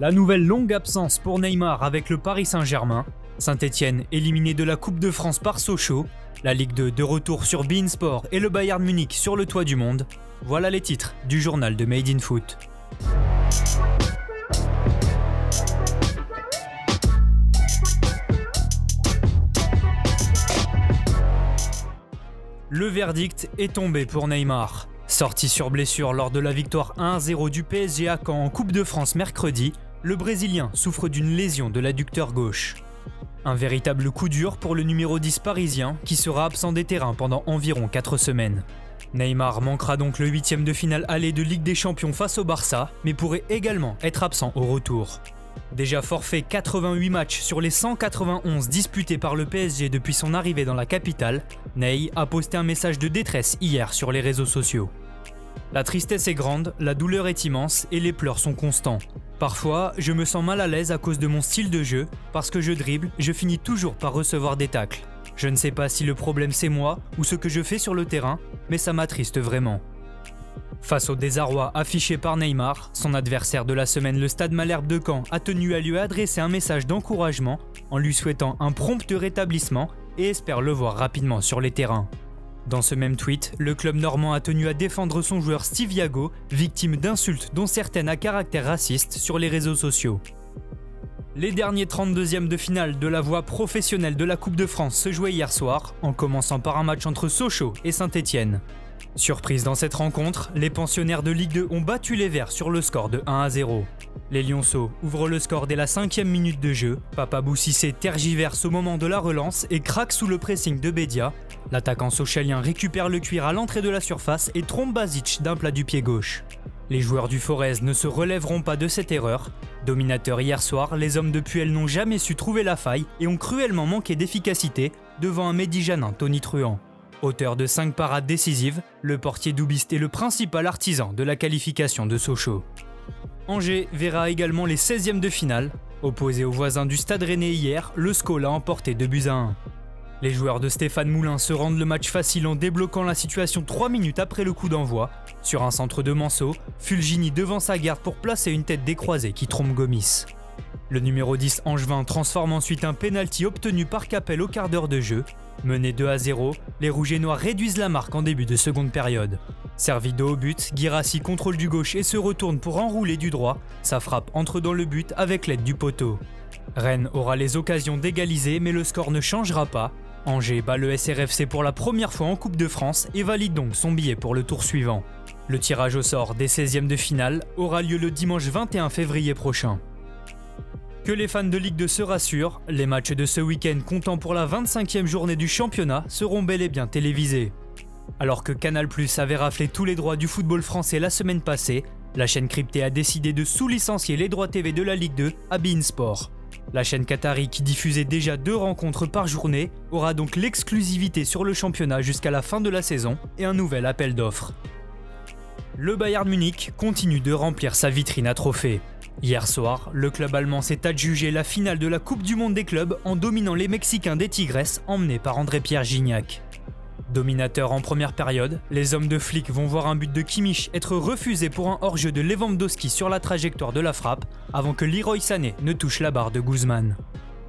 La nouvelle longue absence pour Neymar avec le Paris Saint-Germain. Saint-Etienne éliminé de la Coupe de France par Sochaux. La Ligue 2 de retour sur Beansport et le Bayern Munich sur le toit du monde. Voilà les titres du journal de Made in Foot. Le verdict est tombé pour Neymar. Sorti sur blessure lors de la victoire 1-0 du PSG à Caen en Coupe de France mercredi, le Brésilien souffre d'une lésion de l'adducteur gauche. Un véritable coup dur pour le numéro 10 parisien qui sera absent des terrains pendant environ 4 semaines. Neymar manquera donc le huitième de finale aller de Ligue des Champions face au Barça, mais pourrait également être absent au retour. Déjà forfait 88 matchs sur les 191 disputés par le PSG depuis son arrivée dans la capitale, Ney a posté un message de détresse hier sur les réseaux sociaux. La tristesse est grande, la douleur est immense et les pleurs sont constants. Parfois, je me sens mal à l'aise à cause de mon style de jeu, parce que je dribble, je finis toujours par recevoir des tacles. Je ne sais pas si le problème c'est moi ou ce que je fais sur le terrain, mais ça m'attriste vraiment. Face au désarroi affiché par Neymar, son adversaire de la semaine, le Stade Malherbe de Caen, a tenu à lui adresser un message d'encouragement en lui souhaitant un prompt rétablissement et espère le voir rapidement sur les terrains. Dans ce même tweet, le club normand a tenu à défendre son joueur Steve Yago, victime d'insultes dont certaines à caractère raciste sur les réseaux sociaux. Les derniers 32e de finale de la voie professionnelle de la Coupe de France se jouaient hier soir, en commençant par un match entre Sochaux et Saint-Étienne. Surprise dans cette rencontre, les pensionnaires de Ligue 2 ont battu les Verts sur le score de 1 à 0. Les Lyonceaux ouvrent le score dès la cinquième minute de jeu. Papa Boussissé tergiverse au moment de la relance et craque sous le pressing de Bédia. L'attaquant sochalien récupère le cuir à l'entrée de la surface et trompe Basic d'un plat du pied gauche. Les joueurs du Forez ne se relèveront pas de cette erreur. Dominateurs hier soir, les hommes de Puel n'ont jamais su trouver la faille et ont cruellement manqué d'efficacité devant un Médijanin Tony Truant. Auteur de 5 parades décisives, le portier doubiste est le principal artisan de la qualification de Sochaux. Angers verra également les 16e de finale. Opposé aux voisins du Stade Rennais hier, le SCO a emporté 2 buts à 1. Les joueurs de Stéphane Moulin se rendent le match facile en débloquant la situation 3 minutes après le coup d'envoi. Sur un centre de Manceau, Fulgini devant sa garde pour placer une tête décroisée qui trompe Gomis. Le numéro 10 Angevin transforme ensuite un penalty obtenu par Capel au quart d'heure de jeu. Menés 2 à 0, les Rouges et Noirs réduisent la marque en début de seconde période. Servi de haut but, Girassi contrôle du gauche et se retourne pour enrouler du droit. Sa frappe entre dans le but avec l'aide du poteau. Rennes aura les occasions d'égaliser mais le score ne changera pas. Angers bat le SRFC pour la première fois en Coupe de France et valide donc son billet pour le tour suivant. Le tirage au sort des 16e de finale aura lieu le dimanche 21 février prochain. Que les fans de Ligue 2 se rassurent, les matchs de ce week-end comptant pour la 25e journée du championnat seront bel et bien télévisés. Alors que Canal Plus avait raflé tous les droits du football français la semaine passée, la chaîne cryptée a décidé de sous-licencier les droits TV de la Ligue 2 à Beansport. La chaîne Qatari qui diffusait déjà deux rencontres par journée aura donc l'exclusivité sur le championnat jusqu'à la fin de la saison et un nouvel appel d'offres. Le Bayern Munich continue de remplir sa vitrine à trophées. Hier soir, le club allemand s'est adjugé la finale de la Coupe du Monde des clubs en dominant les Mexicains des Tigres emmenés par André-Pierre Gignac. Dominateur en première période, les hommes de flic vont voir un but de Kimmich être refusé pour un hors-jeu de Lewandowski sur la trajectoire de la frappe avant que Leroy Sané ne touche la barre de Guzman.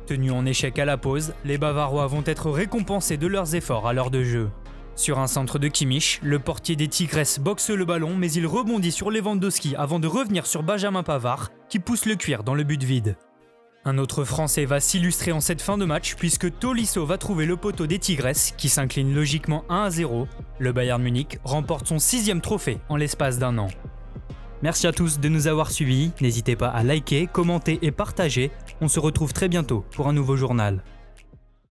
Tenus en échec à la pause, les Bavarois vont être récompensés de leurs efforts à l'heure de jeu. Sur un centre de Kimmich, le portier des Tigres boxe le ballon mais il rebondit sur Lewandowski avant de revenir sur Benjamin Pavard qui pousse le cuir dans le but vide. Un autre Français va s'illustrer en cette fin de match puisque Tolisso va trouver le poteau des Tigres qui s'incline logiquement 1 à 0. Le Bayern Munich remporte son sixième trophée en l'espace d'un an. Merci à tous de nous avoir suivis, n'hésitez pas à liker, commenter et partager. On se retrouve très bientôt pour un nouveau journal.